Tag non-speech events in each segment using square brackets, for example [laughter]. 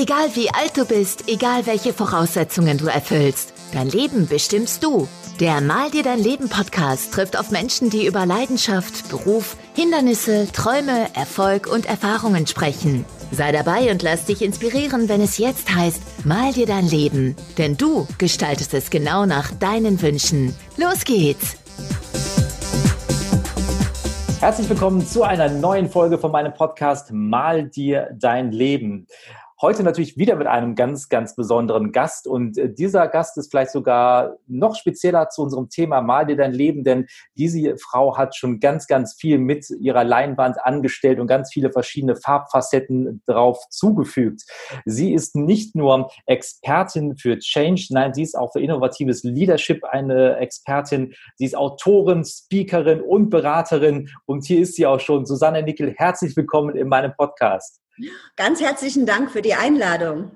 Egal wie alt du bist, egal welche Voraussetzungen du erfüllst, dein Leben bestimmst du. Der Mal dir dein Leben Podcast trifft auf Menschen, die über Leidenschaft, Beruf, Hindernisse, Träume, Erfolg und Erfahrungen sprechen. Sei dabei und lass dich inspirieren, wenn es jetzt heißt, mal dir dein Leben. Denn du gestaltest es genau nach deinen Wünschen. Los geht's! Herzlich willkommen zu einer neuen Folge von meinem Podcast Mal dir dein Leben. Heute natürlich wieder mit einem ganz, ganz besonderen Gast. Und äh, dieser Gast ist vielleicht sogar noch spezieller zu unserem Thema Mal dir dein Leben, denn diese Frau hat schon ganz, ganz viel mit ihrer Leinwand angestellt und ganz viele verschiedene Farbfacetten drauf zugefügt. Sie ist nicht nur Expertin für Change, nein, sie ist auch für innovatives Leadership eine Expertin. Sie ist Autorin, Speakerin und Beraterin. Und hier ist sie auch schon. Susanne Nickel, herzlich willkommen in meinem Podcast. Ganz herzlichen Dank für die Einladung.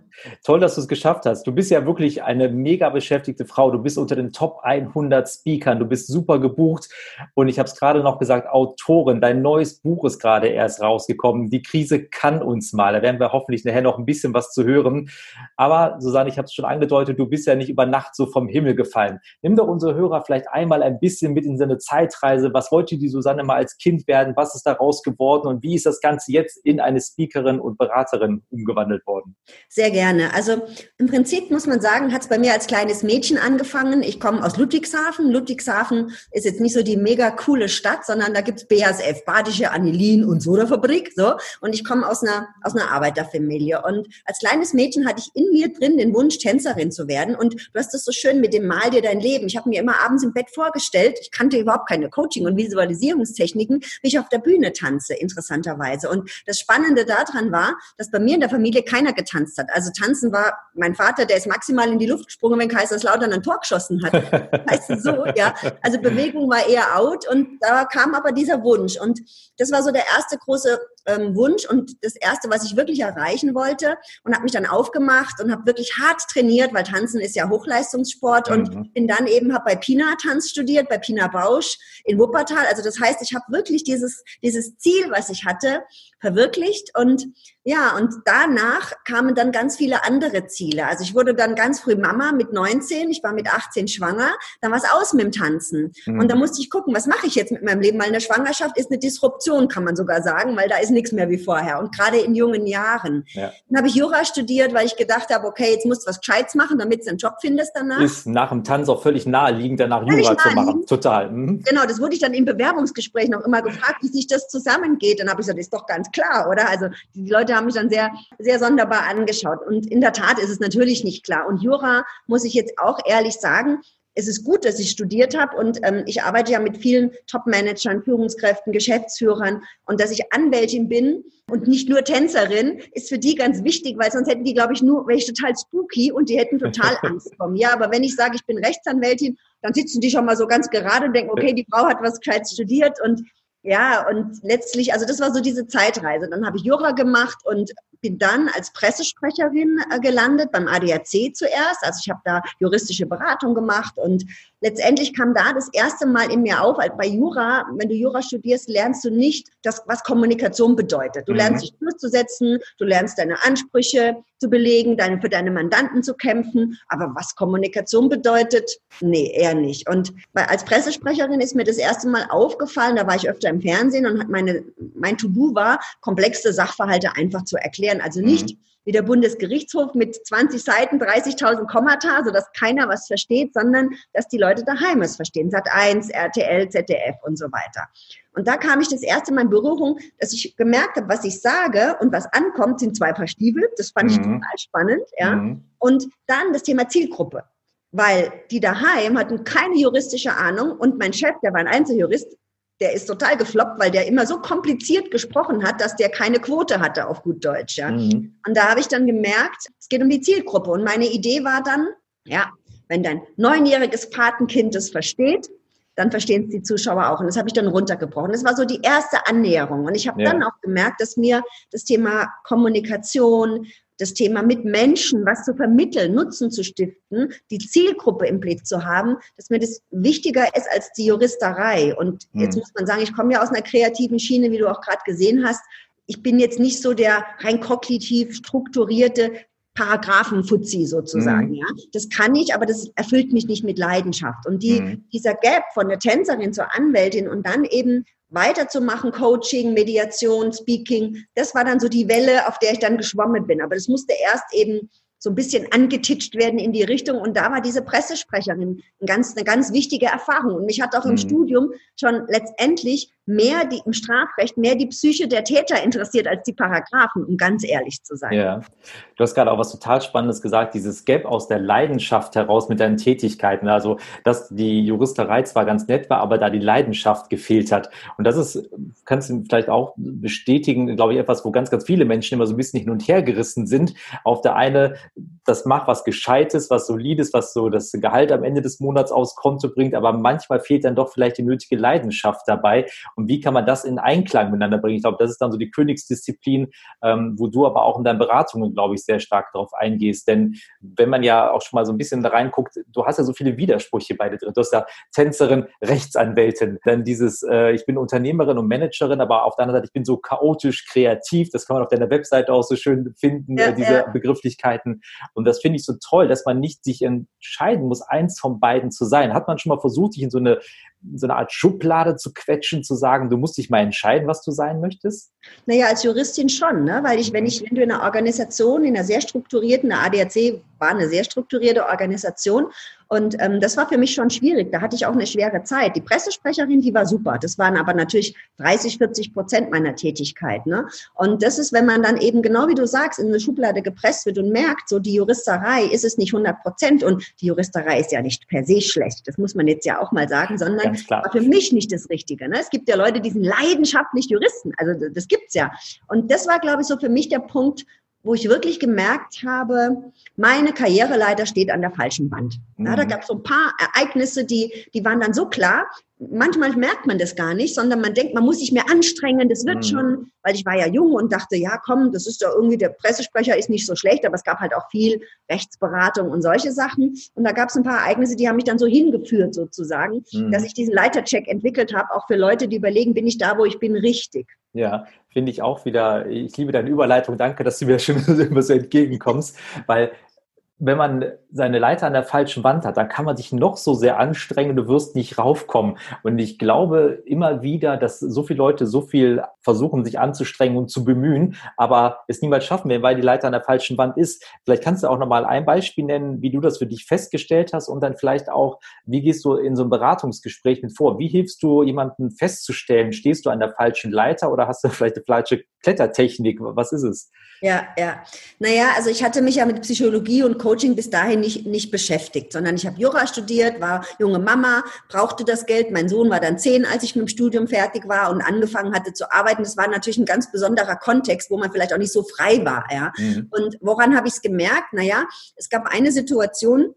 Toll, dass du es geschafft hast. Du bist ja wirklich eine mega beschäftigte Frau. Du bist unter den Top 100 Speakern. Du bist super gebucht. Und ich habe es gerade noch gesagt, Autorin. Dein neues Buch ist gerade erst rausgekommen. Die Krise kann uns mal. Da werden wir hoffentlich nachher noch ein bisschen was zu hören. Aber Susanne, ich habe es schon angedeutet, du bist ja nicht über Nacht so vom Himmel gefallen. Nimm doch unsere Hörer vielleicht einmal ein bisschen mit in seine Zeitreise. Was wollte die Susanne mal als Kind werden? Was ist daraus geworden? Und wie ist das Ganze jetzt in eine Speakerin und Beraterin umgewandelt worden? Sehr gerne. Also im Prinzip muss man sagen, hat es bei mir als kleines Mädchen angefangen. Ich komme aus Ludwigshafen. Ludwigshafen ist jetzt nicht so die mega coole Stadt, sondern da gibt's BASF, Badische Anilin und Sodafabrik. So. Und ich komme aus einer, aus einer Arbeiterfamilie. Und als kleines Mädchen hatte ich in mir drin den Wunsch, Tänzerin zu werden. Und du hast das so schön mit dem Mal dir dein Leben. Ich habe mir immer abends im Bett vorgestellt, ich kannte überhaupt keine Coaching- und Visualisierungstechniken, wie ich auf der Bühne tanze, interessanterweise. Und das Spannende daran war, dass bei mir in der Familie keiner getanzt hat. Also Tanzen war mein Vater, der ist maximal in die Luft gesprungen, wenn Kaiserslautern ein Tor geschossen hat. [laughs] Weißt du, so, ja. Also Bewegung war eher out und da kam aber dieser Wunsch. Und das war so der erste große ähm, Wunsch und das erste, was ich wirklich erreichen wollte und habe mich dann aufgemacht und habe wirklich hart trainiert, weil Tanzen ist ja Hochleistungssport mhm. und bin dann eben habe bei Pina Tanz studiert, bei Pina Bausch in Wuppertal. Also das heißt, ich habe wirklich dieses dieses Ziel, was ich hatte, verwirklicht und ja, und danach kamen dann ganz viele andere Ziele. Also ich wurde dann ganz früh Mama mit 19, ich war mit 18 schwanger, dann war es aus mit dem Tanzen. Mhm. Und da musste ich gucken, was mache ich jetzt mit meinem Leben, weil eine Schwangerschaft ist eine Disruption, kann man sogar sagen, weil da ist nichts mehr wie vorher und gerade in jungen Jahren. Ja. Dann habe ich Jura studiert, weil ich gedacht habe, okay, jetzt musst du was Gescheites machen, damit du einen Job findest danach. Ist nach dem Tanz auch völlig naheliegend, danach völlig Jura zu machen. Total. Mhm. Genau, das wurde ich dann im Bewerbungsgespräch noch immer gefragt, wie sich das zusammengeht. Dann habe ich gesagt, ist doch ganz klar, oder? Also die Leute haben mich dann sehr, sehr sonderbar angeschaut. Und in der Tat ist es natürlich nicht klar. Und Jura, muss ich jetzt auch ehrlich sagen, es ist gut, dass ich studiert habe und ähm, ich arbeite ja mit vielen Top-Managern, Führungskräften, Geschäftsführern und dass ich Anwältin bin und nicht nur Tänzerin, ist für die ganz wichtig, weil sonst hätten die, glaube ich, nur, wäre ich total spooky und die hätten total [laughs] Angst vor mir. Aber wenn ich sage, ich bin Rechtsanwältin, dann sitzen die schon mal so ganz gerade und denken, okay, die Frau hat was gescheit studiert und ja, und letztlich, also das war so diese Zeitreise. Dann habe ich Jura gemacht und bin dann als Pressesprecherin äh, gelandet beim ADAC zuerst. Also ich habe da juristische Beratung gemacht und letztendlich kam da das erste Mal in mir auf, bei Jura, wenn du Jura studierst, lernst du nicht, das, was Kommunikation bedeutet. Du lernst mhm. dich durchzusetzen, du lernst deine Ansprüche zu belegen, deine, für deine Mandanten zu kämpfen. Aber was Kommunikation bedeutet, nee, eher nicht. Und als Pressesprecherin ist mir das erste Mal aufgefallen, da war ich öfter im Fernsehen und meine, mein To-Do war, komplexe Sachverhalte einfach zu erklären. Also nicht mhm wie der Bundesgerichtshof mit 20 Seiten, 30.000 Kommata, sodass keiner was versteht, sondern dass die Leute daheim es verstehen. Sat 1, RTL, ZDF und so weiter. Und da kam ich das erste Mal in Berührung, dass ich gemerkt habe, was ich sage und was ankommt, sind zwei Paar Stiefel. Das fand mhm. ich total spannend, ja. Mhm. Und dann das Thema Zielgruppe. Weil die daheim hatten keine juristische Ahnung und mein Chef, der war ein Einzeljurist, der ist total gefloppt, weil der immer so kompliziert gesprochen hat, dass der keine Quote hatte auf gut Deutsch. Ja. Mhm. Und da habe ich dann gemerkt, es geht um die Zielgruppe. Und meine Idee war dann, ja, wenn dein neunjähriges Patenkind es versteht, dann verstehen es die Zuschauer auch. Und das habe ich dann runtergebrochen. Das war so die erste Annäherung. Und ich habe ja. dann auch gemerkt, dass mir das Thema Kommunikation, das Thema mit Menschen was zu vermitteln, Nutzen zu stiften, die Zielgruppe im Blick zu haben, dass mir das wichtiger ist als die Juristerei. Und jetzt hm. muss man sagen, ich komme ja aus einer kreativen Schiene, wie du auch gerade gesehen hast. Ich bin jetzt nicht so der rein kognitiv strukturierte Paragraphen-Fuzzi sozusagen. Mhm. Ja, das kann ich, aber das erfüllt mich nicht mit Leidenschaft. Und die, mhm. dieser Gap von der Tänzerin zur Anwältin und dann eben weiterzumachen, Coaching, Mediation, Speaking, das war dann so die Welle, auf der ich dann geschwommen bin. Aber das musste erst eben so ein bisschen angetitscht werden in die Richtung. Und da war diese Pressesprecherin ein ganz, eine ganz wichtige Erfahrung. Und mich hat auch im mhm. Studium schon letztendlich mehr die, im Strafrecht mehr die Psyche der Täter interessiert als die Paragraphen, um ganz ehrlich zu sein. Ja, du hast gerade auch was total Spannendes gesagt, dieses Gap aus der Leidenschaft heraus mit deinen Tätigkeiten. Also, dass die Juristerei zwar ganz nett war, aber da die Leidenschaft gefehlt hat. Und das ist, kannst du vielleicht auch bestätigen, glaube ich, etwas, wo ganz, ganz viele Menschen immer so ein bisschen hin und her gerissen sind. Auf der eine das macht was Gescheites, was Solides, was so das Gehalt am Ende des Monats aufs Konto bringt, aber manchmal fehlt dann doch vielleicht die nötige Leidenschaft dabei. Und wie kann man das in Einklang miteinander bringen? Ich glaube, das ist dann so die Königsdisziplin, ähm, wo du aber auch in deinen Beratungen, glaube ich, sehr stark darauf eingehst. Denn wenn man ja auch schon mal so ein bisschen da reinguckt, du hast ja so viele Widersprüche beide drin. Du hast ja Tänzerin, Rechtsanwältin, dann dieses, äh, ich bin Unternehmerin und Managerin, aber auf der anderen Seite, ich bin so chaotisch kreativ. Das kann man auf deiner Webseite auch so schön finden, ja, äh, diese ja. Begrifflichkeiten. Und das finde ich so toll, dass man nicht sich entscheiden muss, eins von beiden zu sein. Hat man schon mal versucht, dich in so eine, so eine Art Schublade zu quetschen, zu sagen, du musst dich mal entscheiden, was du sein möchtest? Naja, als Juristin schon, ne? weil ich, wenn ich, wenn du in einer Organisation, in einer sehr strukturierten, eine ADAC war eine sehr strukturierte Organisation und ähm, das war für mich schon schwierig. Da hatte ich auch eine schwere Zeit. Die Pressesprecherin, die war super. Das waren aber natürlich 30, 40 Prozent meiner Tätigkeit. Ne? Und das ist, wenn man dann eben, genau wie du sagst, in eine Schublade gepresst wird und merkt, so die Juristerei ist es nicht 100 Prozent. Und die Juristerei ist ja nicht per se schlecht. Das muss man jetzt ja auch mal sagen, sondern war für mich nicht das Richtige. Ne? Es gibt ja Leute, die sind leidenschaftlich Juristen. Also das gibt's ja. Und das war, glaube ich, so für mich der Punkt, wo ich wirklich gemerkt habe, meine Karriereleiter steht an der falschen Wand. Ja, da mhm. gab es so ein paar Ereignisse, die, die waren dann so klar. Manchmal merkt man das gar nicht, sondern man denkt, man muss sich mehr anstrengen, das wird mhm. schon, weil ich war ja jung und dachte, ja komm, das ist doch irgendwie, der Pressesprecher ist nicht so schlecht, aber es gab halt auch viel Rechtsberatung und solche Sachen. Und da gab es ein paar Ereignisse, die haben mich dann so hingeführt sozusagen, mhm. dass ich diesen Leitercheck entwickelt habe, auch für Leute, die überlegen, bin ich da, wo ich bin, richtig. Ja, finde ich auch wieder, ich liebe deine Überleitung, danke, dass du mir schon immer [laughs] so entgegenkommst, weil wenn man seine Leiter an der falschen Wand hat, dann kann man sich noch so sehr anstrengen, du wirst nicht raufkommen. Und ich glaube immer wieder, dass so viele Leute so viel versuchen, sich anzustrengen und zu bemühen, aber es niemals schaffen werden, weil die Leiter an der falschen Wand ist. Vielleicht kannst du auch nochmal ein Beispiel nennen, wie du das für dich festgestellt hast und dann vielleicht auch, wie gehst du in so einem Beratungsgespräch mit vor? Wie hilfst du jemanden festzustellen? Stehst du an der falschen Leiter oder hast du [laughs] vielleicht eine falsche Klettertechnik? Was ist es? Ja, ja. Naja, also ich hatte mich ja mit Psychologie und Coaching bis dahin nicht, nicht beschäftigt, sondern ich habe Jura studiert, war junge Mama, brauchte das Geld. Mein Sohn war dann zehn, als ich mit dem Studium fertig war und angefangen hatte zu arbeiten. Das war natürlich ein ganz besonderer Kontext, wo man vielleicht auch nicht so frei war. Ja. Mhm. Und woran habe ich es gemerkt? Naja, es gab eine Situation,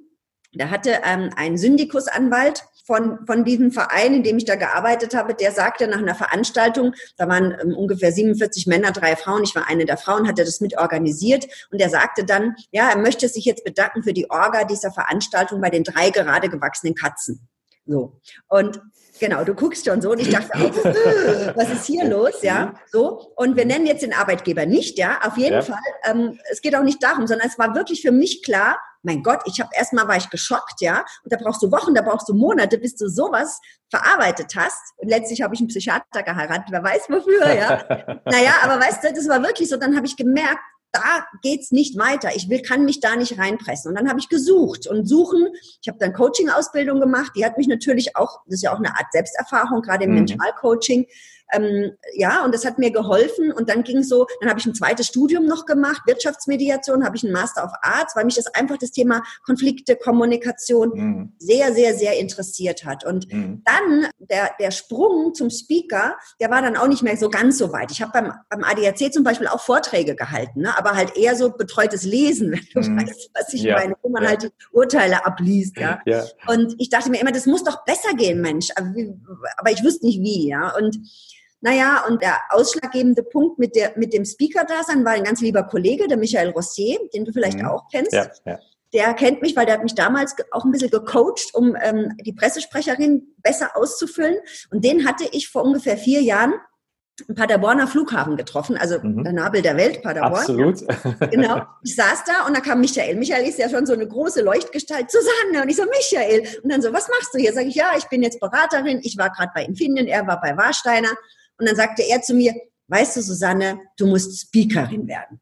da hatte ähm, ein Syndikusanwalt von, von diesem Verein, in dem ich da gearbeitet habe, der sagte nach einer Veranstaltung, da waren ähm, ungefähr 47 Männer, drei Frauen, ich war eine der Frauen, hat er das mit organisiert und er sagte dann, ja, er möchte sich jetzt bedanken für die Orga dieser Veranstaltung bei den drei gerade gewachsenen Katzen. So. Und genau, du guckst schon so und ich dachte auch, was ist hier los? Ja, so. Und wir nennen jetzt den Arbeitgeber nicht, ja, auf jeden ja. Fall. Ähm, es geht auch nicht darum, sondern es war wirklich für mich klar, mein Gott, ich habe erstmal war ich geschockt, ja, und da brauchst du Wochen, da brauchst du Monate, bis du sowas verarbeitet hast. Und letztlich habe ich einen Psychiater geheiratet, wer weiß wofür, ja. [laughs] naja, aber weißt du, das war wirklich so, dann habe ich gemerkt, da geht's nicht weiter. Ich will, kann mich da nicht reinpressen. Und dann habe ich gesucht und suchen. Ich habe dann Coaching-Ausbildung gemacht. Die hat mich natürlich auch, das ist ja auch eine Art Selbsterfahrung, gerade im mhm. Mentalcoaching, ähm, ja, und das hat mir geholfen. Und dann ging so, dann habe ich ein zweites Studium noch gemacht, Wirtschaftsmediation, habe ich einen Master of Arts, weil mich das einfach das Thema Konflikte, Kommunikation mhm. sehr, sehr, sehr interessiert hat. Und mhm. dann der, der Sprung zum Speaker, der war dann auch nicht mehr so ganz so weit. Ich habe beim, beim ADAC zum Beispiel auch Vorträge gehalten, ne? aber halt eher so betreutes Lesen, [laughs] wenn du mhm. weißt, was ich ja. meine, wo man ja. halt die Urteile abliest. Ja? ja? Und ich dachte mir immer, das muss doch besser gehen, Mensch. Aber, ich wüsste nicht wie. Ja? Und naja, und der ausschlaggebende Punkt mit, der, mit dem Speaker-Dasein war ein ganz lieber Kollege, der Michael Rossier, den du vielleicht mhm. auch kennst. Ja, ja. Der kennt mich, weil der hat mich damals auch ein bisschen gecoacht, um ähm, die Pressesprecherin besser auszufüllen. Und den hatte ich vor ungefähr vier Jahren im Paderborner Flughafen getroffen, also mhm. der Nabel der Welt, Paderborn. Absolut. Genau. Ich saß da und da kam Michael. Michael ist ja schon so eine große Leuchtgestalt. Susanne. Und ich so, Michael. Und dann so, was machst du hier? Sag ich, ja, ich bin jetzt Beraterin. Ich war gerade bei Infineon, er war bei Warsteiner. Und dann sagte er zu mir, weißt du, Susanne, du musst Speakerin werden.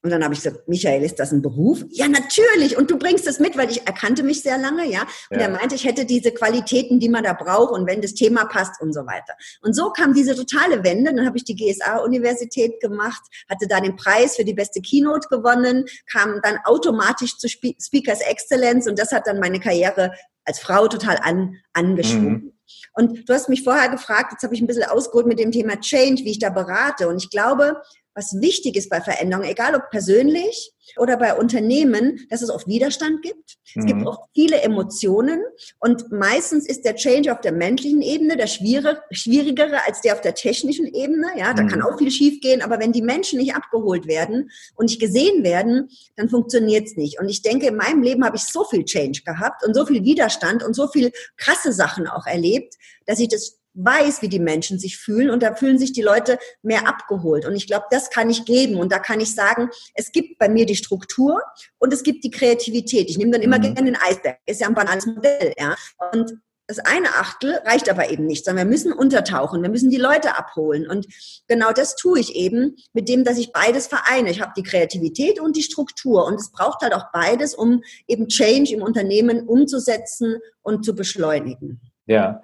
Und dann habe ich gesagt, Michael, ist das ein Beruf? Ja, natürlich. Und du bringst es mit, weil ich erkannte mich sehr lange, ja. Und ja. er meinte, ich hätte diese Qualitäten, die man da braucht und wenn das Thema passt und so weiter. Und so kam diese totale Wende. Dann habe ich die GSA-Universität gemacht, hatte da den Preis für die beste Keynote gewonnen, kam dann automatisch zu Speakers Excellence und das hat dann meine Karriere als Frau total an, angeschwungen. Mhm. Und du hast mich vorher gefragt, jetzt habe ich ein bisschen ausgeholt mit dem Thema Change, wie ich da berate. Und ich glaube, was wichtig ist bei Veränderungen, egal ob persönlich oder bei Unternehmen, dass es oft Widerstand gibt. Mhm. Es gibt mhm. oft viele Emotionen und meistens ist der Change auf der menschlichen Ebene der schwierigere als der auf der technischen Ebene. Ja, da mhm. kann auch viel schiefgehen, aber wenn die Menschen nicht abgeholt werden und nicht gesehen werden, dann funktioniert es nicht. Und ich denke, in meinem Leben habe ich so viel Change gehabt und so viel Widerstand und so viel krasse Sachen auch erlebt, dass ich das weiß, wie die Menschen sich fühlen und da fühlen sich die Leute mehr abgeholt. Und ich glaube, das kann ich geben und da kann ich sagen, es gibt bei mir die Struktur und es gibt die Kreativität. Ich nehme dann immer mhm. gerne den Eisberg, ist ja ein banales Modell, ja. Und das eine Achtel reicht aber eben nicht, sondern wir müssen untertauchen, wir müssen die Leute abholen. Und genau das tue ich eben mit dem, dass ich beides vereine. Ich habe die Kreativität und die Struktur. Und es braucht halt auch beides, um eben Change im Unternehmen umzusetzen und zu beschleunigen. Ja,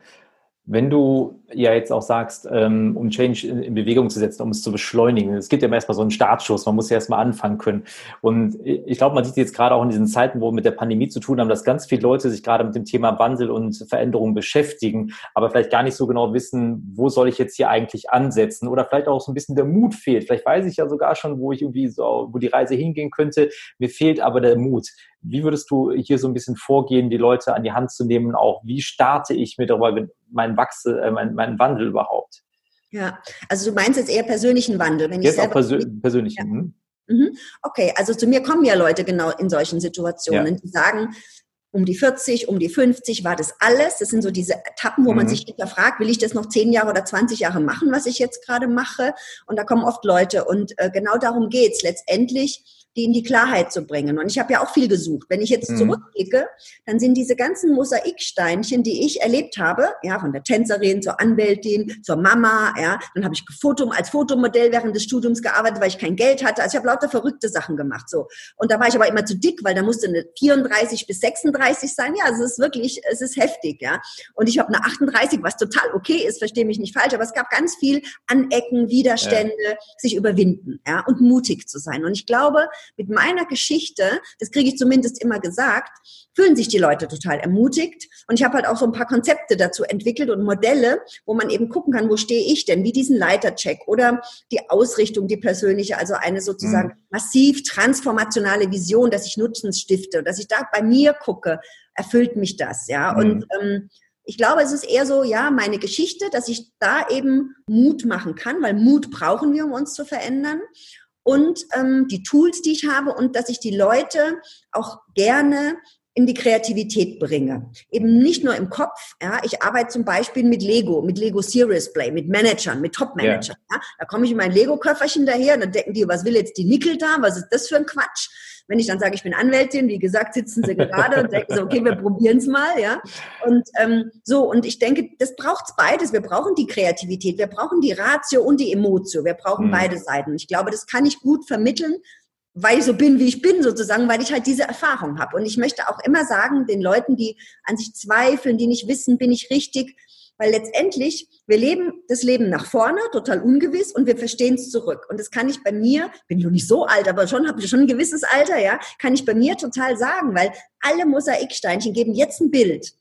wenn du ja jetzt auch sagst, ähm, um Change in, Bewegung zu setzen, um es zu beschleunigen, es gibt ja erstmal so einen Startschuss, man muss ja erstmal anfangen können. Und ich glaube, man sieht jetzt gerade auch in diesen Zeiten, wo wir mit der Pandemie zu tun haben, dass ganz viele Leute sich gerade mit dem Thema Wandel und Veränderung beschäftigen, aber vielleicht gar nicht so genau wissen, wo soll ich jetzt hier eigentlich ansetzen oder vielleicht auch so ein bisschen der Mut fehlt. Vielleicht weiß ich ja sogar schon, wo ich irgendwie so, wo die Reise hingehen könnte. Mir fehlt aber der Mut. Wie würdest du hier so ein bisschen vorgehen, die Leute an die Hand zu nehmen? Auch wie starte ich mit darüber meinen Wachsel, äh, meinen, meinen Wandel überhaupt? Ja, also du meinst jetzt eher persönlichen Wandel, wenn jetzt ich auch persö persönlichen. Ja. Mhm. mhm. Okay, also zu mir kommen ja Leute genau in solchen Situationen, ja. die sagen, um die 40, um die 50 war das alles. Das sind so diese Etappen, wo mhm. man sich hinterfragt, will ich das noch 10 Jahre oder 20 Jahre machen, was ich jetzt gerade mache? Und da kommen oft Leute und äh, genau darum geht's letztendlich die in die Klarheit zu bringen. Und ich habe ja auch viel gesucht. Wenn ich jetzt mhm. zurückblicke, dann sind diese ganzen Mosaiksteinchen, die ich erlebt habe, ja, von der Tänzerin zur Anwältin, zur Mama, ja, dann habe ich Foto, als Fotomodell während des Studiums gearbeitet, weil ich kein Geld hatte. Also ich habe lauter verrückte Sachen gemacht, so. Und da war ich aber immer zu dick, weil da musste eine 34 bis 36 sein. Ja, also es ist wirklich, es ist heftig, ja. Und ich habe eine 38, was total okay ist, verstehe mich nicht falsch, aber es gab ganz viel Anecken, Widerstände, ja. sich überwinden, ja, und mutig zu sein. Und ich glaube, mit meiner Geschichte, das kriege ich zumindest immer gesagt, fühlen sich die Leute total ermutigt. Und ich habe halt auch so ein paar Konzepte dazu entwickelt und Modelle, wo man eben gucken kann, wo stehe ich denn, wie diesen Leitercheck oder die Ausrichtung, die persönliche, also eine sozusagen mhm. massiv transformationale Vision, dass ich Nutzen stifte, dass ich da bei mir gucke, erfüllt mich das, ja. Mhm. Und ähm, ich glaube, es ist eher so, ja, meine Geschichte, dass ich da eben Mut machen kann, weil Mut brauchen wir, um uns zu verändern und ähm, die Tools, die ich habe und dass ich die Leute auch gerne in die Kreativität bringe. Eben nicht nur im Kopf. Ja, ich arbeite zum Beispiel mit Lego, mit Lego Serious Play, mit Managern, mit Top-Managern. Ja. ja. da komme ich in mein Lego-Köfferchen daher und dann denken die, was will jetzt die Nickel da? Was ist das für ein Quatsch? Wenn ich dann sage, ich bin Anwältin, wie gesagt, sitzen sie gerade und denken so, okay, wir probieren es mal, ja. Und ähm, so, und ich denke, das braucht beides. Wir brauchen die Kreativität, wir brauchen die Ratio und die Emotio. Wir brauchen mhm. beide Seiten. Ich glaube, das kann ich gut vermitteln, weil ich so bin, wie ich bin, sozusagen, weil ich halt diese Erfahrung habe. Und ich möchte auch immer sagen, den Leuten, die an sich zweifeln, die nicht wissen, bin ich richtig, weil letztendlich, wir leben das Leben nach vorne, total ungewiss, und wir verstehen es zurück. Und das kann ich bei mir, bin noch nicht so alt, aber schon habe ich schon ein gewisses Alter, ja, kann ich bei mir total sagen, weil alle Mosaiksteinchen geben jetzt ein Bild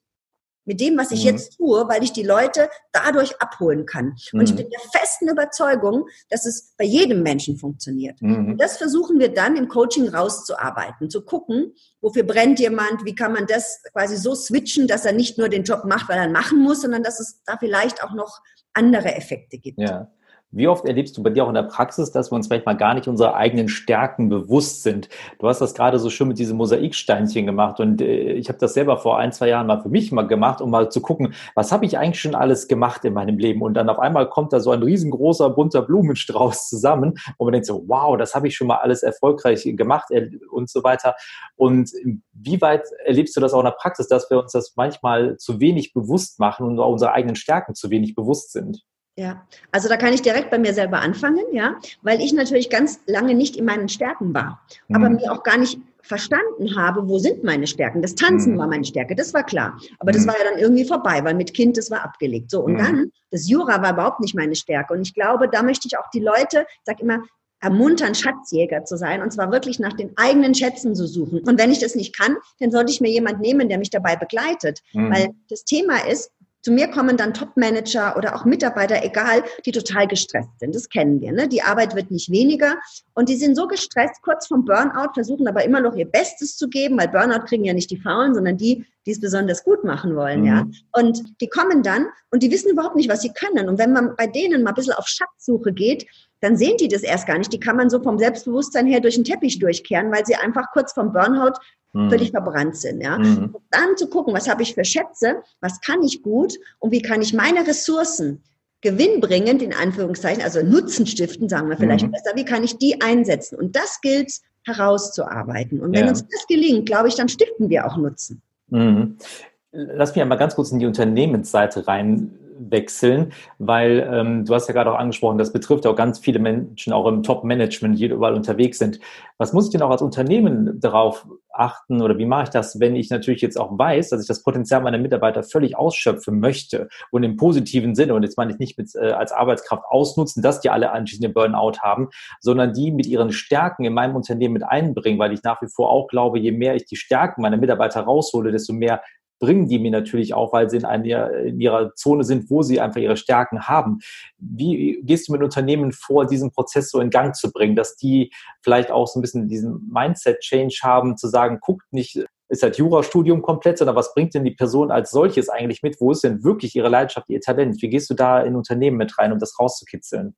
mit dem, was ich mhm. jetzt tue, weil ich die Leute dadurch abholen kann. Und mhm. ich bin der festen Überzeugung, dass es bei jedem Menschen funktioniert. Mhm. Und das versuchen wir dann im Coaching rauszuarbeiten, zu gucken, wofür brennt jemand, wie kann man das quasi so switchen, dass er nicht nur den Job macht, weil er machen muss, sondern dass es da vielleicht auch noch andere Effekte gibt. Ja. Wie oft erlebst du bei dir auch in der Praxis, dass wir uns vielleicht mal gar nicht unserer eigenen Stärken bewusst sind? Du hast das gerade so schön mit diesem Mosaiksteinchen gemacht und äh, ich habe das selber vor ein, zwei Jahren mal für mich mal gemacht, um mal zu gucken, was habe ich eigentlich schon alles gemacht in meinem Leben? Und dann auf einmal kommt da so ein riesengroßer bunter Blumenstrauß [laughs] zusammen und man denkt so, wow, das habe ich schon mal alles erfolgreich gemacht äh, und so weiter. Und wie weit erlebst du das auch in der Praxis, dass wir uns das manchmal zu wenig bewusst machen und unsere eigenen Stärken zu wenig bewusst sind? Ja, also da kann ich direkt bei mir selber anfangen, ja, weil ich natürlich ganz lange nicht in meinen Stärken war, mhm. aber mir auch gar nicht verstanden habe, wo sind meine Stärken. Das Tanzen mhm. war meine Stärke, das war klar. Aber mhm. das war ja dann irgendwie vorbei, weil mit Kind, das war abgelegt. So, und mhm. dann, das Jura war überhaupt nicht meine Stärke. Und ich glaube, da möchte ich auch die Leute, ich sag immer, ermuntern, Schatzjäger zu sein und zwar wirklich nach den eigenen Schätzen zu suchen. Und wenn ich das nicht kann, dann sollte ich mir jemand nehmen, der mich dabei begleitet. Mhm. Weil das Thema ist, zu mir kommen dann Top-Manager oder auch Mitarbeiter, egal, die total gestresst sind. Das kennen wir. Ne? Die Arbeit wird nicht weniger und die sind so gestresst, kurz vom Burnout, versuchen aber immer noch ihr Bestes zu geben, weil Burnout kriegen ja nicht die Faulen, sondern die, die es besonders gut machen wollen. Mhm. Ja? Und die kommen dann und die wissen überhaupt nicht, was sie können. Und wenn man bei denen mal ein bisschen auf Schatzsuche geht, dann sehen die das erst gar nicht. Die kann man so vom Selbstbewusstsein her durch den Teppich durchkehren, weil sie einfach kurz vom Burnout mhm. völlig verbrannt sind. Ja? Mhm. dann zu gucken, was habe ich für Schätze, was kann ich gut und wie kann ich meine Ressourcen gewinnbringend, in Anführungszeichen, also Nutzen stiften, sagen wir vielleicht mhm. besser, wie kann ich die einsetzen? Und das gilt herauszuarbeiten. Und wenn ja. uns das gelingt, glaube ich, dann stiften wir auch Nutzen. Mhm. Lass mich einmal ganz kurz in die Unternehmensseite rein wechseln, weil ähm, du hast ja gerade auch angesprochen, das betrifft auch ganz viele Menschen, auch im Top-Management, die überall unterwegs sind. Was muss ich denn auch als Unternehmen darauf achten oder wie mache ich das, wenn ich natürlich jetzt auch weiß, dass ich das Potenzial meiner Mitarbeiter völlig ausschöpfen möchte und im positiven Sinne, und jetzt meine ich nicht mit, äh, als Arbeitskraft ausnutzen, dass die alle anschließend den Burnout haben, sondern die mit ihren Stärken in meinem Unternehmen mit einbringen, weil ich nach wie vor auch glaube, je mehr ich die Stärken meiner Mitarbeiter raushole, desto mehr bringen die mir natürlich auch, weil sie in, einer, in ihrer Zone sind, wo sie einfach ihre Stärken haben. Wie gehst du mit Unternehmen vor, diesen Prozess so in Gang zu bringen, dass die vielleicht auch so ein bisschen diesen Mindset-Change haben, zu sagen, guckt nicht, ist das Jurastudium komplett, sondern was bringt denn die Person als solches eigentlich mit? Wo ist denn wirklich ihre Leidenschaft, ihr Talent? Wie gehst du da in Unternehmen mit rein, um das rauszukitzeln?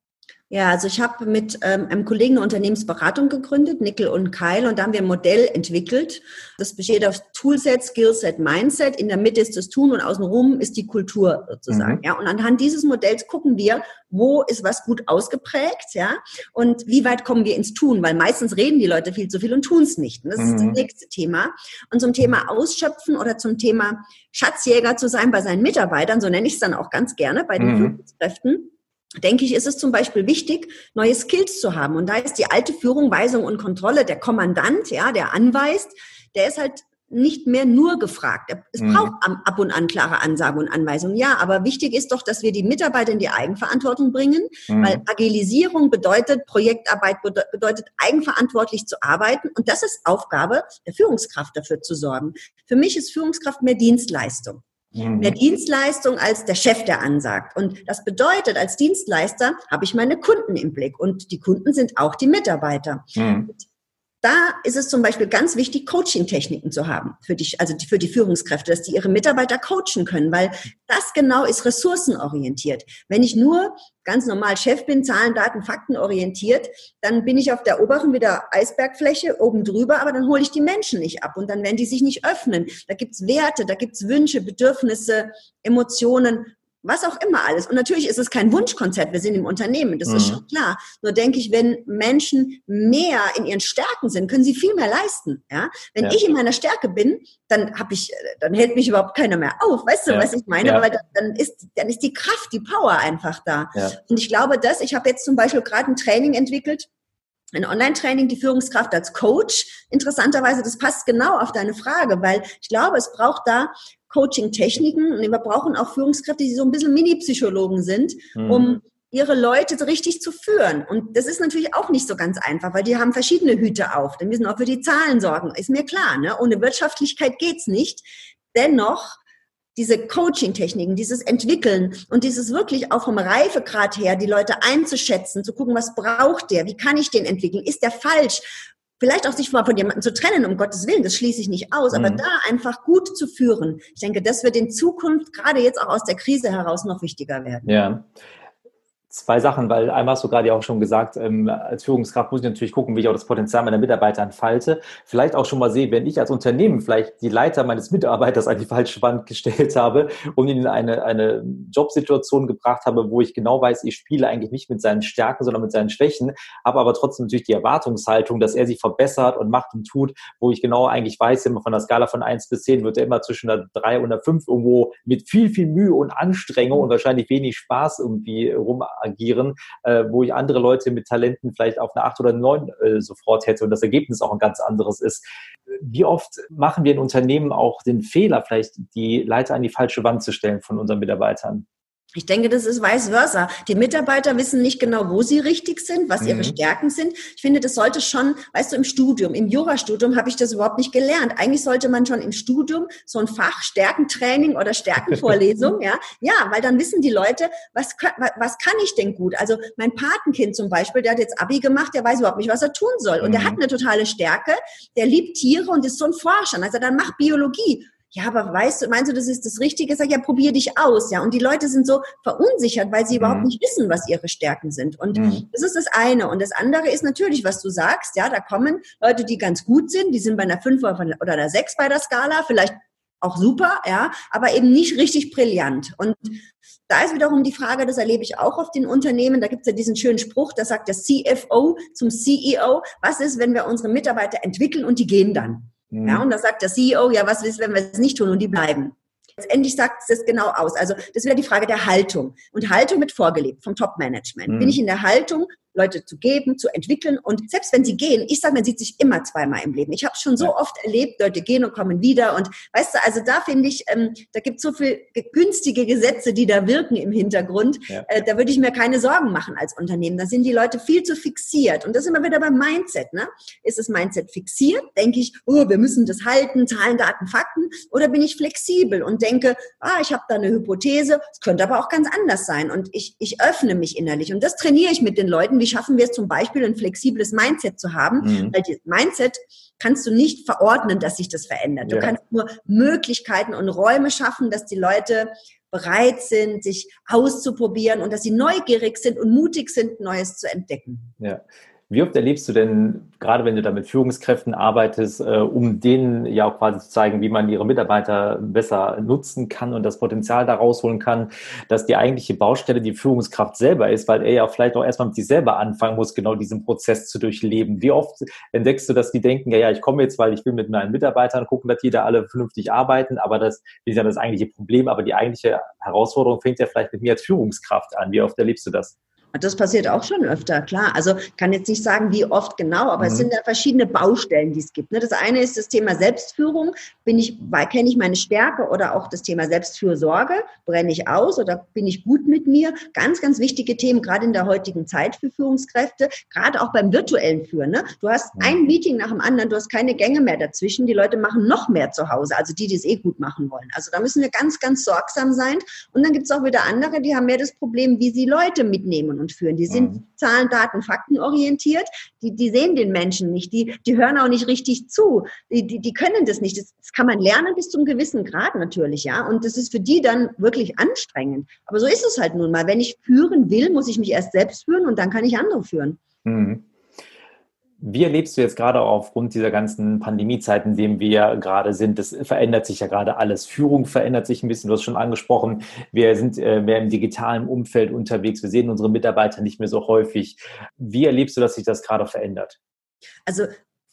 Ja, also ich habe mit ähm, einem Kollegen eine Unternehmensberatung gegründet, Nickel und Keil, und da haben wir ein Modell entwickelt. Das besteht aus Toolset, Skillset, Mindset. In der Mitte ist das Tun und außenrum ist die Kultur sozusagen. Mhm. Ja, und anhand dieses Modells gucken wir, wo ist was gut ausgeprägt, ja, und wie weit kommen wir ins Tun, weil meistens reden die Leute viel zu viel und tun es nicht. Und das mhm. ist das mhm. nächste Thema. Und zum Thema Ausschöpfen oder zum Thema Schatzjäger zu sein bei seinen Mitarbeitern, so nenne ich es dann auch ganz gerne bei den mhm. Führungskräften denke ich, ist es zum Beispiel wichtig, neue Skills zu haben. Und da ist die alte Führung, Weisung und Kontrolle, der Kommandant, ja, der anweist, der ist halt nicht mehr nur gefragt. Es mhm. braucht ab und an klare Ansagen und Anweisungen. Ja, aber wichtig ist doch, dass wir die Mitarbeiter in die Eigenverantwortung bringen, mhm. weil Agilisierung bedeutet, Projektarbeit bedeutet, eigenverantwortlich zu arbeiten. Und das ist Aufgabe der Führungskraft, dafür zu sorgen. Für mich ist Führungskraft mehr Dienstleistung mhm. mehr Dienstleistung als der Chef, der ansagt. Und das bedeutet, als Dienstleister habe ich meine Kunden im Blick und die Kunden sind auch die Mitarbeiter. Mhm. Da ist es zum Beispiel ganz wichtig, Coaching-Techniken zu haben für die, also für die Führungskräfte, dass die ihre Mitarbeiter coachen können, weil das genau ist ressourcenorientiert. Wenn ich nur ganz normal Chef bin, Zahlen, Daten, Fakten orientiert, dann bin ich auf der oberen wieder Eisbergfläche oben drüber, aber dann hole ich die Menschen nicht ab und dann werden die sich nicht öffnen. Da gibt's Werte, da gibt's Wünsche, Bedürfnisse, Emotionen was auch immer alles. Und natürlich ist es kein Wunschkonzert, wir sind im Unternehmen, das mhm. ist schon klar. Nur denke ich, wenn Menschen mehr in ihren Stärken sind, können sie viel mehr leisten. Ja? Wenn ja. ich in meiner Stärke bin, dann habe ich, dann hält mich überhaupt keiner mehr auf. Weißt du, ja. was ich meine? Ja. Weil dann ist, dann ist die Kraft, die Power einfach da. Und ich glaube, dass ich habe jetzt zum Beispiel gerade ein Training entwickelt, ein Online-Training, die Führungskraft als Coach. Interessanterweise, das passt genau auf deine Frage, weil ich glaube, es braucht da Coaching-Techniken und wir brauchen auch Führungskräfte, die so ein bisschen Mini-Psychologen sind, mhm. um ihre Leute richtig zu führen. Und das ist natürlich auch nicht so ganz einfach, weil die haben verschiedene Hüte auf. Die müssen auch für die Zahlen sorgen. Ist mir klar, ne? Ohne Wirtschaftlichkeit geht's nicht. Dennoch diese Coaching-Techniken, dieses Entwickeln und dieses wirklich auch vom Reifegrad her, die Leute einzuschätzen, zu gucken, was braucht der, wie kann ich den entwickeln, ist der falsch, vielleicht auch sich mal von jemandem zu trennen, um Gottes Willen, das schließe ich nicht aus, mhm. aber da einfach gut zu führen. Ich denke, das wird in Zukunft, gerade jetzt auch aus der Krise heraus, noch wichtiger werden. Ja. Zwei Sachen, weil einmal hast du gerade auch schon gesagt, ähm, als Führungskraft muss ich natürlich gucken, wie ich auch das Potenzial meiner Mitarbeiter entfalte. Vielleicht auch schon mal sehen, wenn ich als Unternehmen vielleicht die Leiter meines Mitarbeiters an die falsche Wand gestellt habe und ihn in eine, eine Jobsituation gebracht habe, wo ich genau weiß, ich spiele eigentlich nicht mit seinen Stärken, sondern mit seinen Schwächen, habe aber trotzdem natürlich die Erwartungshaltung, dass er sich verbessert und macht und tut, wo ich genau eigentlich weiß, immer von der Skala von eins bis zehn wird er immer zwischen einer drei und einer fünf irgendwo mit viel, viel Mühe und Anstrengung und wahrscheinlich wenig Spaß irgendwie rum agieren, äh, wo ich andere Leute mit Talenten vielleicht auf eine 8 oder 9 äh, sofort hätte und das Ergebnis auch ein ganz anderes ist. Wie oft machen wir in Unternehmen auch den Fehler, vielleicht die Leiter an die falsche Wand zu stellen von unseren Mitarbeitern? Ich denke, das ist vice versa. Die Mitarbeiter wissen nicht genau, wo sie richtig sind, was mhm. ihre Stärken sind. Ich finde, das sollte schon, weißt du, im Studium, im Jurastudium habe ich das überhaupt nicht gelernt. Eigentlich sollte man schon im Studium so ein Fach Stärkentraining oder Stärkenvorlesung, [laughs] ja, ja, weil dann wissen die Leute, was, was kann ich denn gut? Also mein Patenkind zum Beispiel, der hat jetzt Abi gemacht, der weiß überhaupt nicht, was er tun soll. Und mhm. der hat eine totale Stärke, der liebt Tiere und ist so ein Forscher. Also dann macht Biologie ja, aber weißt du, meinst du, das ist das Richtige? Sag ja, probier dich aus, ja. Und die Leute sind so verunsichert, weil sie mhm. überhaupt nicht wissen, was ihre Stärken sind. Und mhm. das ist das eine. Und das andere ist natürlich, was du sagst, ja, da kommen Leute, die ganz gut sind, die sind bei einer 5 oder einer 6 bei der Skala, vielleicht auch super, ja, aber eben nicht richtig brillant. Und da ist wiederum die Frage, das erlebe ich auch auf den Unternehmen, da gibt es ja diesen schönen Spruch, da sagt der CFO zum CEO, was ist, wenn wir unsere Mitarbeiter entwickeln und die gehen dann? Mhm. Ja, und da sagt der CEO, ja, was ist, wenn wir es nicht tun und die bleiben? Letztendlich sagt es das genau aus. Also das ist wieder die Frage der Haltung. Und Haltung wird vorgelebt vom Top-Management. Mhm. Bin ich in der Haltung, Leute zu geben, zu entwickeln. Und selbst wenn sie gehen, ich sage, man sieht sich immer zweimal im Leben. Ich habe schon so ja. oft erlebt, Leute gehen und kommen wieder. Und weißt du, also da finde ich, ähm, da gibt es so viel günstige Gesetze, die da wirken im Hintergrund. Ja. Äh, da würde ich mir keine Sorgen machen als Unternehmen. Da sind die Leute viel zu fixiert. Und das ist immer wieder beim Mindset. Ne? Ist das Mindset fixiert? Denke ich, oh, wir müssen das halten, Zahlen, Daten, Fakten? Oder bin ich flexibel und denke, ah, ich habe da eine Hypothese, es könnte aber auch ganz anders sein. Und ich, ich öffne mich innerlich. Und das trainiere ich mit den Leuten, wie schaffen wir es zum Beispiel, ein flexibles Mindset zu haben? Mhm. Weil das Mindset kannst du nicht verordnen, dass sich das verändert. Du ja. kannst nur Möglichkeiten und Räume schaffen, dass die Leute bereit sind, sich auszuprobieren und dass sie neugierig sind und mutig sind, Neues zu entdecken. Ja. Wie oft erlebst du denn, gerade wenn du da mit Führungskräften arbeitest, äh, um denen ja auch quasi zu zeigen, wie man ihre Mitarbeiter besser nutzen kann und das Potenzial da rausholen kann, dass die eigentliche Baustelle die Führungskraft selber ist, weil er ja vielleicht auch erstmal mit sich selber anfangen muss, genau diesen Prozess zu durchleben. Wie oft entdeckst du, dass die denken, ja, ja, ich komme jetzt, weil ich will mit meinen Mitarbeitern gucken, dass die da alle vernünftig arbeiten, aber das ist ja das eigentliche Problem, aber die eigentliche Herausforderung fängt ja vielleicht mit mir als Führungskraft an. Wie oft erlebst du das? Das passiert auch schon öfter, klar. Also kann jetzt nicht sagen, wie oft genau, aber mhm. es sind ja verschiedene Baustellen, die es gibt. Ne? Das eine ist das Thema Selbstführung. Bin ich, kenne ich meine Stärke oder auch das Thema Selbstfürsorge? Brenne ich aus oder bin ich gut mit mir? Ganz, ganz wichtige Themen, gerade in der heutigen Zeit für Führungskräfte, gerade auch beim virtuellen Führen. Ne? Du hast mhm. ein Meeting nach dem anderen, du hast keine Gänge mehr dazwischen. Die Leute machen noch mehr zu Hause, also die, die es eh gut machen wollen. Also da müssen wir ganz, ganz sorgsam sein. Und dann gibt es auch wieder andere, die haben mehr das Problem, wie sie Leute mitnehmen und führen. Die sind mhm. Zahlen, Daten, Fakten orientiert. Die, die sehen den Menschen nicht. Die, die hören auch nicht richtig zu. Die, die, die können das nicht. Das, das kann man lernen bis zum gewissen Grad natürlich, ja. Und das ist für die dann wirklich anstrengend. Aber so ist es halt nun mal. Wenn ich führen will, muss ich mich erst selbst führen und dann kann ich andere führen. Mhm. Wie erlebst du jetzt gerade aufgrund dieser ganzen Pandemiezeiten, in denen wir gerade sind? Das verändert sich ja gerade alles. Führung verändert sich ein bisschen. Du hast schon angesprochen, wir sind äh, mehr im digitalen Umfeld unterwegs. Wir sehen unsere Mitarbeiter nicht mehr so häufig. Wie erlebst du, dass sich das gerade verändert? Also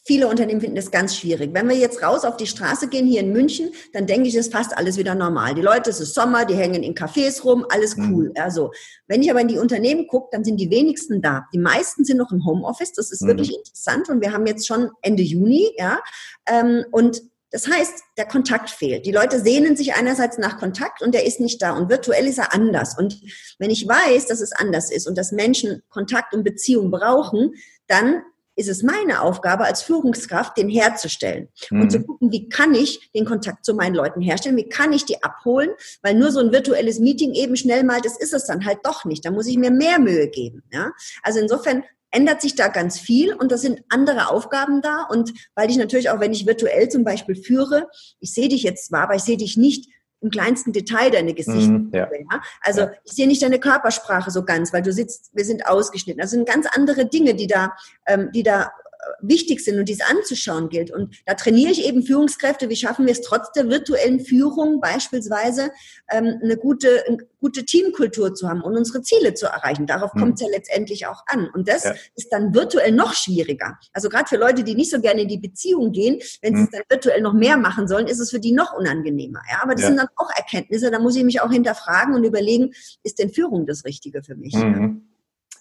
Viele Unternehmen finden das ganz schwierig. Wenn wir jetzt raus auf die Straße gehen hier in München, dann denke ich, ist fast alles wieder normal. Die Leute, es ist Sommer, die hängen in Cafés rum, alles mhm. cool. Mhm. Also, wenn ich aber in die Unternehmen gucke, dann sind die wenigsten da. Die meisten sind noch im Homeoffice. Das ist mhm. wirklich interessant. Und wir haben jetzt schon Ende Juni, ja. Ähm, und das heißt, der Kontakt fehlt. Die Leute sehnen sich einerseits nach Kontakt und der ist nicht da. Und virtuell ist er anders. Und wenn ich weiß, dass es anders ist und dass Menschen Kontakt und Beziehung brauchen, dann ist es meine Aufgabe als Führungskraft, den herzustellen mhm. und zu gucken, wie kann ich den Kontakt zu meinen Leuten herstellen, wie kann ich die abholen, weil nur so ein virtuelles Meeting eben schnell mal, das ist es dann halt doch nicht. Da muss ich mir mehr Mühe geben. Ja? Also insofern ändert sich da ganz viel und da sind andere Aufgaben da und weil ich natürlich auch, wenn ich virtuell zum Beispiel führe, ich sehe dich jetzt zwar, aber ich sehe dich nicht im kleinsten Detail deine Gesichtszüge. Mm, ja. ja. Also ja. ich sehe nicht deine Körpersprache so ganz, weil du sitzt, wir sind ausgeschnitten. Das sind ganz andere Dinge, die da, ähm, die da wichtig sind und dies anzuschauen gilt. Und da trainiere ich eben Führungskräfte. Wie schaffen wir es trotz der virtuellen Führung beispielsweise ähm, eine gute, eine gute Teamkultur zu haben und unsere Ziele zu erreichen? Darauf mhm. kommt es ja letztendlich auch an. Und das ja. ist dann virtuell noch schwieriger. Also gerade für Leute, die nicht so gerne in die Beziehung gehen, wenn mhm. sie es dann virtuell noch mehr machen sollen, ist es für die noch unangenehmer. Ja, aber das ja. sind dann auch Erkenntnisse. Da muss ich mich auch hinterfragen und überlegen, ist denn Führung das Richtige für mich? Mhm.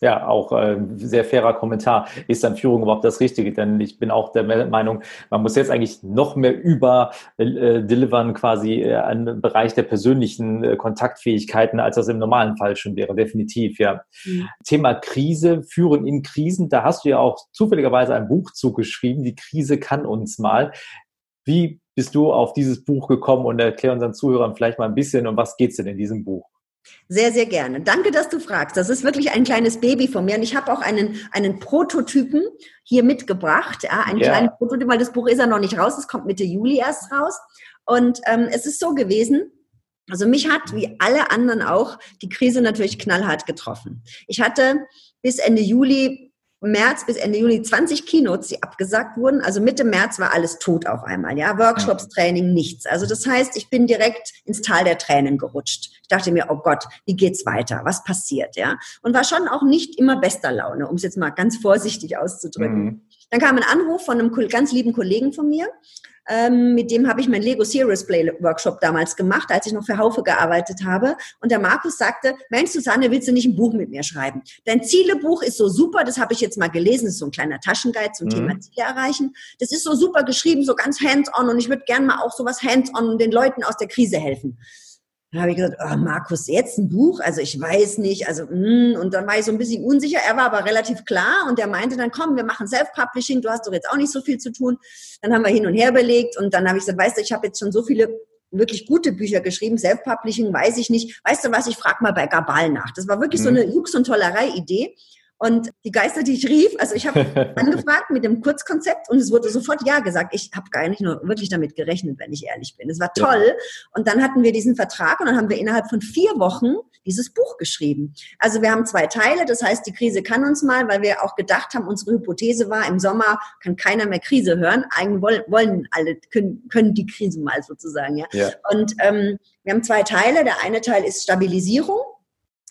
Ja, auch äh, sehr fairer Kommentar. Ist dann Führung überhaupt das Richtige? Denn ich bin auch der Meinung, man muss jetzt eigentlich noch mehr über äh, delivern quasi äh, einen Bereich der persönlichen äh, Kontaktfähigkeiten, als das im normalen Fall schon wäre. Definitiv, ja. Mhm. Thema Krise, Führen in Krisen. Da hast du ja auch zufälligerweise ein Buch zugeschrieben. Die Krise kann uns mal. Wie bist du auf dieses Buch gekommen und erklär unseren Zuhörern vielleicht mal ein bisschen, um was geht's denn in diesem Buch? Sehr, sehr gerne. Danke, dass du fragst. Das ist wirklich ein kleines Baby von mir. Und ich habe auch einen, einen Prototypen hier mitgebracht. Ja, einen ja. kleinen Prototyp, weil das Buch ist ja noch nicht raus. Es kommt Mitte Juli erst raus. Und ähm, es ist so gewesen, also mich hat, wie alle anderen auch, die Krise natürlich knallhart getroffen. Ich hatte bis Ende Juli März bis Ende Juni 20 Keynotes, die abgesagt wurden. Also Mitte März war alles tot auf einmal. Ja, Workshops, Training, nichts. Also das heißt, ich bin direkt ins Tal der Tränen gerutscht. Ich dachte mir, oh Gott, wie geht's weiter? Was passiert? Ja, und war schon auch nicht immer bester Laune, um es jetzt mal ganz vorsichtig auszudrücken. Mhm. Dann kam ein Anruf von einem ganz lieben Kollegen von mir, ähm, mit dem habe ich mein Lego Serious Play Workshop damals gemacht, als ich noch für Haufe gearbeitet habe. Und der Markus sagte, Mensch, Susanne, willst du nicht ein Buch mit mir schreiben? Dein Zielebuch ist so super, das habe ich jetzt mal gelesen, das ist so ein kleiner Taschenguide zum mhm. Thema Ziele erreichen. Das ist so super geschrieben, so ganz hands-on und ich würde gern mal auch sowas hands-on den Leuten aus der Krise helfen. Dann habe ich gesagt, oh, Markus, jetzt ein Buch? Also ich weiß nicht. Also mm, und dann war ich so ein bisschen unsicher. Er war aber relativ klar und er meinte dann, komm, wir machen Self-Publishing. Du hast doch jetzt auch nicht so viel zu tun. Dann haben wir hin und her überlegt und dann habe ich gesagt, weißt du, ich habe jetzt schon so viele wirklich gute Bücher geschrieben. Self-Publishing weiß ich nicht. Weißt du was? Ich frage mal bei Gabal nach. Das war wirklich mhm. so eine Jux- und Tollerei-Idee. Und die Geister, die ich rief, also ich habe [laughs] angefragt mit dem Kurzkonzept und es wurde sofort Ja gesagt. Ich habe gar nicht nur wirklich damit gerechnet, wenn ich ehrlich bin. Es war toll. Ja. Und dann hatten wir diesen Vertrag und dann haben wir innerhalb von vier Wochen dieses Buch geschrieben. Also wir haben zwei Teile. Das heißt, die Krise kann uns mal, weil wir auch gedacht haben, unsere Hypothese war, im Sommer kann keiner mehr Krise hören. Eigentlich wollen, wollen alle, können, können die Krise mal sozusagen. Ja. ja. Und ähm, wir haben zwei Teile. Der eine Teil ist Stabilisierung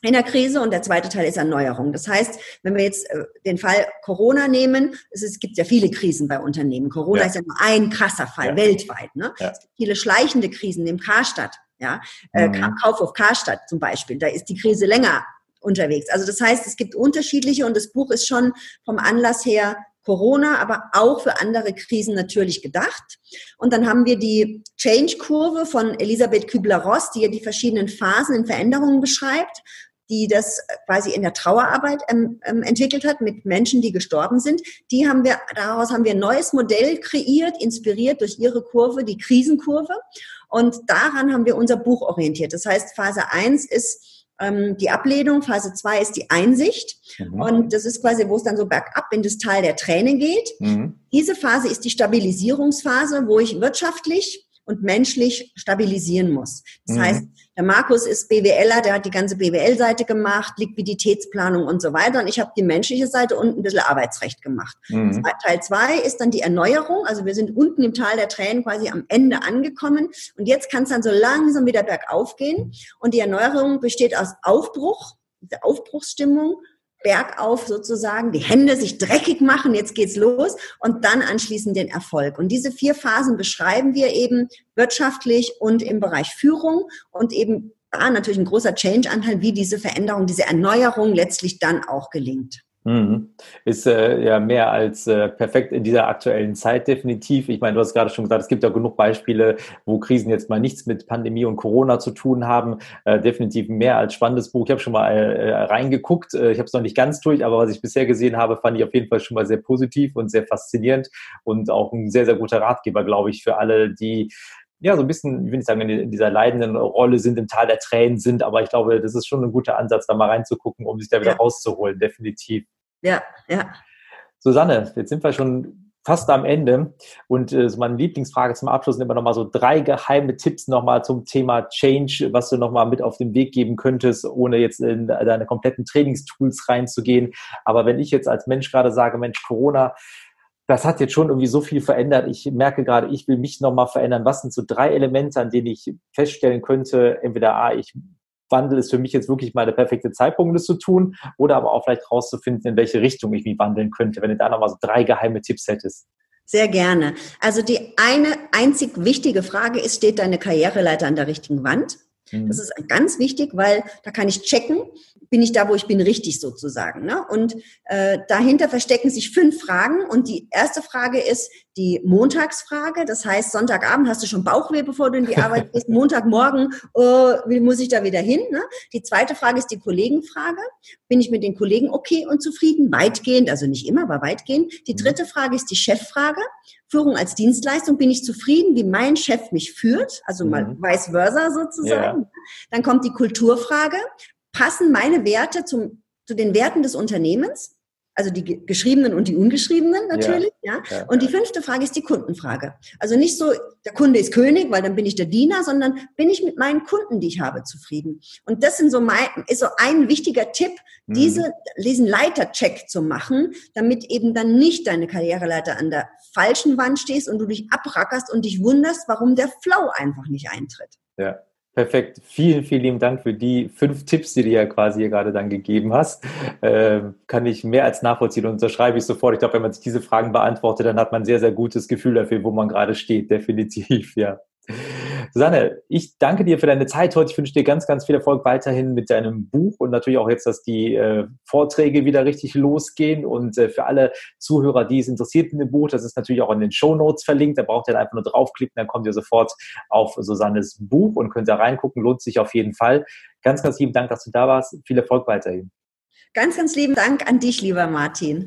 in der Krise und der zweite Teil ist Erneuerung. Das heißt, wenn wir jetzt äh, den Fall Corona nehmen, es, ist, es gibt ja viele Krisen bei Unternehmen. Corona ja. ist ja nur ein krasser Fall ja. weltweit. Ne? Ja. Es gibt viele schleichende Krisen im Karstadt, ja, äh, mhm. Kauf auf Karstadt zum Beispiel. Da ist die Krise länger unterwegs. Also das heißt, es gibt unterschiedliche und das Buch ist schon vom Anlass her Corona, aber auch für andere Krisen natürlich gedacht. Und dann haben wir die Change-Kurve von Elisabeth Kübler-Ross, die ja die verschiedenen Phasen in Veränderungen beschreibt die das quasi in der Trauerarbeit ähm, ähm, entwickelt hat mit Menschen, die gestorben sind. Die haben wir, daraus haben wir ein neues Modell kreiert, inspiriert durch ihre Kurve, die Krisenkurve. Und daran haben wir unser Buch orientiert. Das heißt, Phase 1 ist ähm, die Ablehnung, Phase 2 ist die Einsicht. Mhm. Und das ist quasi, wo es dann so bergab in das Tal der Tränen geht. Mhm. Diese Phase ist die Stabilisierungsphase, wo ich wirtschaftlich und menschlich stabilisieren muss. Das mhm. heißt, der Markus ist BWLer, der hat die ganze BWL-Seite gemacht, Liquiditätsplanung und so weiter. Und ich habe die menschliche Seite und ein bisschen Arbeitsrecht gemacht. Mhm. Teil zwei ist dann die Erneuerung. Also wir sind unten im Tal der Tränen quasi am Ende angekommen. Und jetzt kann es dann so langsam wieder bergauf gehen. Und die Erneuerung besteht aus Aufbruch, der Aufbruchsstimmung bergauf sozusagen, die Hände sich dreckig machen, jetzt geht's los und dann anschließend den Erfolg. Und diese vier Phasen beschreiben wir eben wirtschaftlich und im Bereich Führung und eben da natürlich ein großer Change-Anteil, wie diese Veränderung, diese Erneuerung letztlich dann auch gelingt. Mhm. Ist äh, ja mehr als äh, perfekt in dieser aktuellen Zeit definitiv. Ich meine, du hast gerade schon gesagt, es gibt ja genug Beispiele, wo Krisen jetzt mal nichts mit Pandemie und Corona zu tun haben. Äh, definitiv mehr als spannendes Buch. Ich habe schon mal äh, reingeguckt. Äh, ich habe es noch nicht ganz durch, aber was ich bisher gesehen habe, fand ich auf jeden Fall schon mal sehr positiv und sehr faszinierend und auch ein sehr, sehr guter Ratgeber, glaube ich, für alle, die ja, so ein bisschen, ich will nicht sagen, in dieser leidenden Rolle sind, im Tal der Tränen sind, aber ich glaube, das ist schon ein guter Ansatz, da mal reinzugucken, um sich da wieder ja. rauszuholen, definitiv. Ja, ja. Susanne, jetzt sind wir schon fast am Ende. Und äh, meine Lieblingsfrage zum Abschluss sind immer nochmal so drei geheime Tipps nochmal zum Thema Change, was du nochmal mit auf den Weg geben könntest, ohne jetzt in deine kompletten Trainingstools reinzugehen. Aber wenn ich jetzt als Mensch gerade sage, Mensch, Corona, das hat jetzt schon irgendwie so viel verändert. Ich merke gerade, ich will mich nochmal verändern. Was sind so drei Elemente, an denen ich feststellen könnte, entweder A, ich Wandel ist für mich jetzt wirklich mal der perfekte Zeitpunkt, das zu tun, oder aber auch vielleicht rauszufinden, in welche Richtung ich mich wandeln könnte, wenn du da nochmal so drei geheime Tipps hättest. Sehr gerne. Also die eine einzig wichtige Frage ist, steht deine Karriereleiter an der richtigen Wand? Das mhm. ist ganz wichtig, weil da kann ich checken, bin ich da, wo ich bin, richtig sozusagen. Ne? Und äh, dahinter verstecken sich fünf Fragen. Und die erste Frage ist die Montagsfrage. Das heißt, Sonntagabend hast du schon Bauchweh, bevor du in die Arbeit gehst. [laughs] Montagmorgen oh, wie muss ich da wieder hin? Ne? Die zweite Frage ist die Kollegenfrage. Bin ich mit den Kollegen okay und zufrieden? Weitgehend, also nicht immer, aber weitgehend. Die mhm. dritte Frage ist die Cheffrage. Führung als Dienstleistung. Bin ich zufrieden, wie mein Chef mich führt? Also mal mhm. vice versa sozusagen. Ja. Dann kommt die Kulturfrage passen meine Werte zum, zu den Werten des Unternehmens? Also die geschriebenen und die ungeschriebenen natürlich, ja. ja. Und die fünfte Frage ist die Kundenfrage. Also nicht so, der Kunde ist König, weil dann bin ich der Diener, sondern bin ich mit meinen Kunden, die ich habe, zufrieden? Und das sind so mein, ist so ein wichtiger Tipp, mhm. diese, diesen Leitercheck zu machen, damit eben dann nicht deine Karriereleiter an der falschen Wand stehst und du dich abrackerst und dich wunderst, warum der Flow einfach nicht eintritt. Ja. Perfekt. Vielen, vielen lieben Dank für die fünf Tipps, die du ja quasi hier gerade dann gegeben hast. Ähm, kann ich mehr als nachvollziehen und unterschreibe ich sofort. Ich glaube, wenn man sich diese Fragen beantwortet, dann hat man ein sehr, sehr gutes Gefühl dafür, wo man gerade steht. Definitiv, ja. Susanne, ich danke dir für deine Zeit heute. Ich wünsche dir ganz, ganz viel Erfolg weiterhin mit deinem Buch und natürlich auch jetzt, dass die äh, Vorträge wieder richtig losgehen. Und äh, für alle Zuhörer, die es interessiert in dem Buch, das ist natürlich auch in den Show Notes verlinkt. Da braucht ihr einfach nur draufklicken, dann kommt ihr sofort auf Susannes Buch und könnt da reingucken. Lohnt sich auf jeden Fall. Ganz, ganz lieben Dank, dass du da warst. Viel Erfolg weiterhin. Ganz, ganz lieben Dank an dich, lieber Martin.